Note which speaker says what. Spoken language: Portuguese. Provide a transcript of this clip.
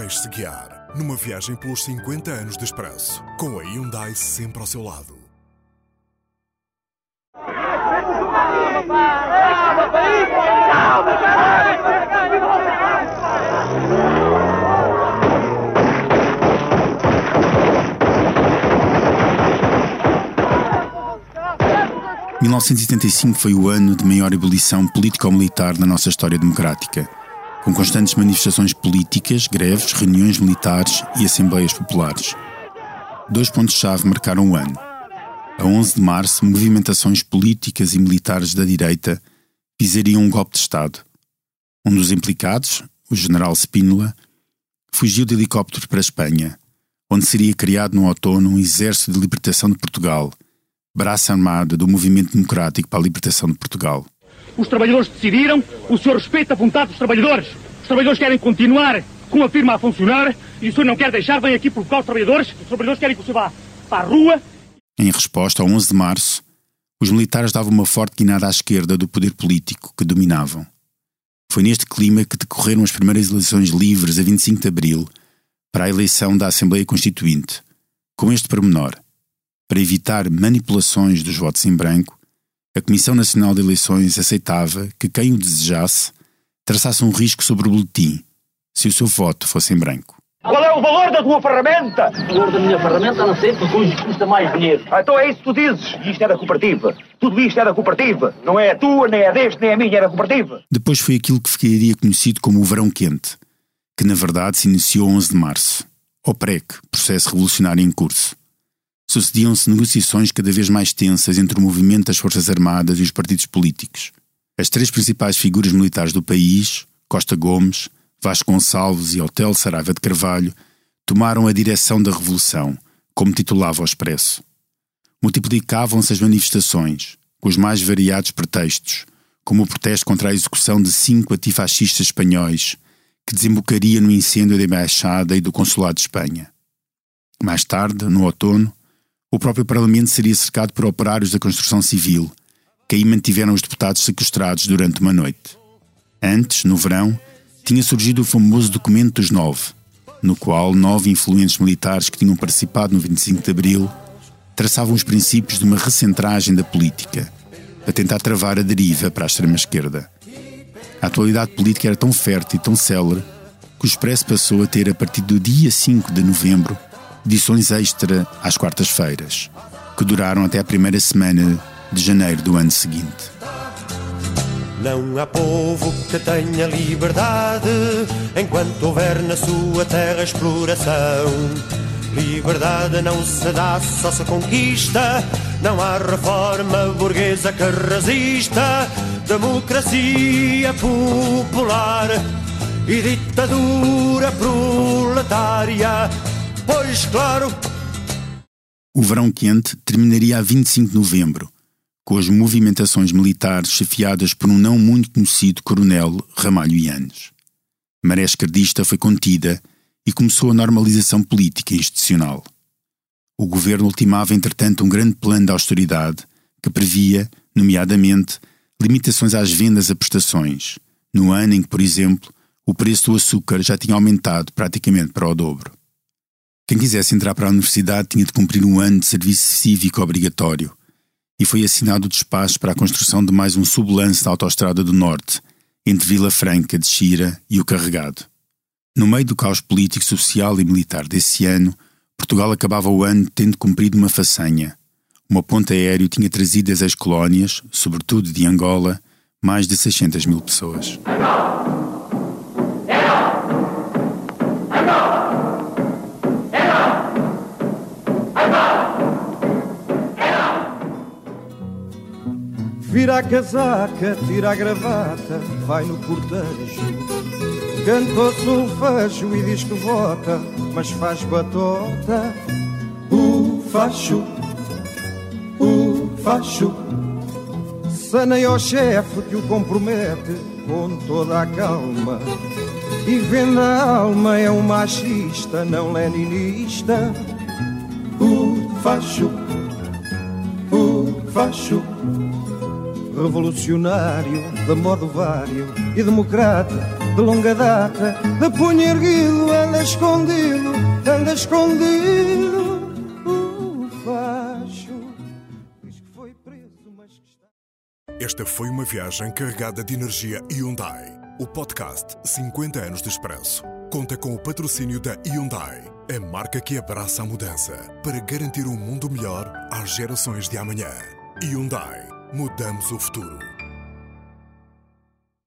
Speaker 1: Deixe-se guiar numa viagem pelos 50 anos de expresso, com a Hyundai sempre ao seu lado.
Speaker 2: ...1975 foi o ano de maior ebulição político-militar na nossa história democrática com constantes manifestações políticas, greves, reuniões militares e assembleias populares. Dois pontos-chave marcaram o ano. A 11 de março, movimentações políticas e militares da direita pisariam um golpe de Estado. Um dos implicados, o general Spínola, fugiu de helicóptero para a Espanha, onde seria criado no outono um exército de libertação de Portugal, braço armado do Movimento Democrático para a Libertação de Portugal.
Speaker 3: Os trabalhadores decidiram, o senhor respeita a vontade dos trabalhadores. Os trabalhadores querem continuar com a firma a funcionar e o senhor não quer deixar, vem aqui provocar os trabalhadores. Os trabalhadores querem que o senhor vá para a rua.
Speaker 2: Em resposta, ao 11 de março, os militares davam uma forte guinada à esquerda do poder político que dominavam. Foi neste clima que decorreram as primeiras eleições livres a 25 de abril para a eleição da Assembleia Constituinte, com este pormenor. Para evitar manipulações dos votos em branco, a Comissão Nacional de Eleições aceitava que quem o desejasse traçasse um risco sobre o boletim, se o seu voto fosse em branco.
Speaker 3: Qual é o valor da tua ferramenta?
Speaker 4: O valor da minha ferramenta não sei porque hoje custa mais dinheiro.
Speaker 3: Ah, então é isso que tu dizes. Isto é da cooperativa. Tudo isto é da cooperativa. Não é a tua, nem a deste, nem a minha, é da cooperativa.
Speaker 2: Depois foi aquilo que ficaria conhecido como o Verão Quente, que na verdade se iniciou 11 de março. O PREC, processo revolucionário em curso sucediam-se negociações cada vez mais tensas entre o movimento das Forças Armadas e os partidos políticos. As três principais figuras militares do país, Costa Gomes, Vasco Gonçalves e Hotel Saraiva de Carvalho, tomaram a direção da Revolução, como titulava o Expresso. Multiplicavam-se as manifestações, com os mais variados pretextos, como o protesto contra a execução de cinco antifascistas espanhóis, que desembocaria no incêndio da Embaixada e do Consulado de Espanha. Mais tarde, no outono, o próprio Parlamento seria cercado por operários da construção civil, que aí mantiveram os deputados sequestrados durante uma noite. Antes, no verão, tinha surgido o famoso Documento dos Nove, no qual nove influentes militares que tinham participado no 25 de Abril traçavam os princípios de uma recentragem da política, a tentar travar a deriva para a extrema-esquerda. A atualidade política era tão fértil e tão célere que o Expresso passou a ter, a partir do dia 5 de novembro, edições extra às quartas-feiras, que duraram até a primeira semana de janeiro do ano seguinte.
Speaker 5: Não há povo que tenha liberdade enquanto houver na sua terra exploração. Liberdade não se dá, só se conquista. Não há reforma burguesa que resista. Democracia popular e ditadura proletária Pois claro.
Speaker 2: O verão quente terminaria a 25 de novembro, com as movimentações militares chefiadas por um não muito conhecido coronel Ramalho Yanes. Maré esquerdista foi contida e começou a normalização política e institucional. O governo ultimava, entretanto, um grande plano de austeridade que previa, nomeadamente, limitações às vendas a prestações, no ano em que, por exemplo, o preço do açúcar já tinha aumentado praticamente para o dobro. Quem quisesse entrar para a universidade tinha de cumprir um ano de serviço cívico obrigatório, e foi assinado o despacho para a construção de mais um sublance da Autostrada do Norte, entre Vila Franca de Xira e o Carregado. No meio do caos político, social e militar desse ano, Portugal acabava o ano tendo cumprido uma façanha. Uma ponte aéreo tinha trazido das ex-colónias, sobretudo de Angola, mais de 600 mil pessoas.
Speaker 6: Vira a casaca, tira a gravata, vai no cortejo. Canta o solfejo e diz que vota, mas faz batota. O facho, o facho. Saneia ao chefe que o compromete com toda a calma. E vende a alma, é um machista, não leninista. O facho, o facho revolucionário, de modo vário e democrata, de longa data, de punho erguido, anda escondido, anda escondido. O diz que foi preso, mas que está.
Speaker 1: Esta foi uma viagem carregada de energia Hyundai. O podcast 50 anos de expresso conta com o patrocínio da Hyundai, a marca que abraça a mudança para garantir um mundo melhor às gerações de amanhã. Hyundai, mudamos o futuro.